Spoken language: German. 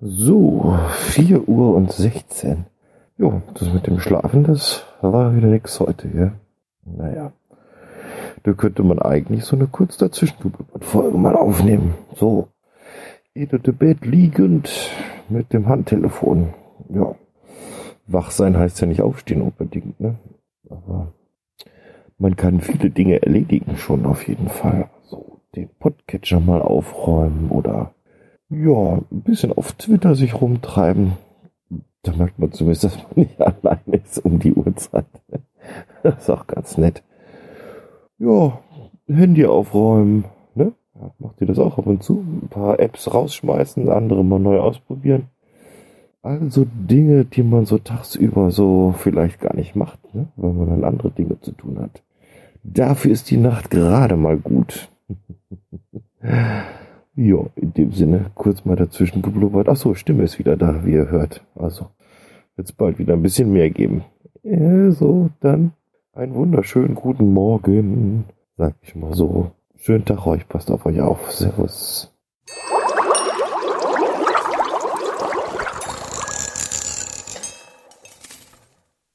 So, 4 Uhr und 16. Jo, das mit dem Schlafen, das war wieder nix heute, ja. Naja. Da könnte man eigentlich so eine kurz dazwischen Folge mal aufnehmen. So. Dem Bett liegend mit dem Handtelefon. Ja. Wach sein heißt ja nicht aufstehen unbedingt, ne? Aber man kann viele Dinge erledigen schon auf jeden Fall. So, den Podcatcher mal aufräumen oder ja, ein bisschen auf Twitter sich rumtreiben. Da merkt man zumindest, dass man nicht allein ist um die Uhrzeit. Das ist auch ganz nett. Ja, Handy aufräumen, ne? Ja, macht ihr das auch ab und zu? Ein paar Apps rausschmeißen, andere mal neu ausprobieren. Also Dinge, die man so tagsüber so vielleicht gar nicht macht, ne? weil man dann andere Dinge zu tun hat. Dafür ist die Nacht gerade mal gut. Ja, in dem Sinne, kurz mal dazwischen geblubbert. Ach so, Stimme ist wieder da, wie ihr hört. Also, wird es bald wieder ein bisschen mehr geben. Ja, so, dann einen wunderschönen guten Morgen, sag ich mal so. Schönen Tag euch, passt auf euch auf. Servus.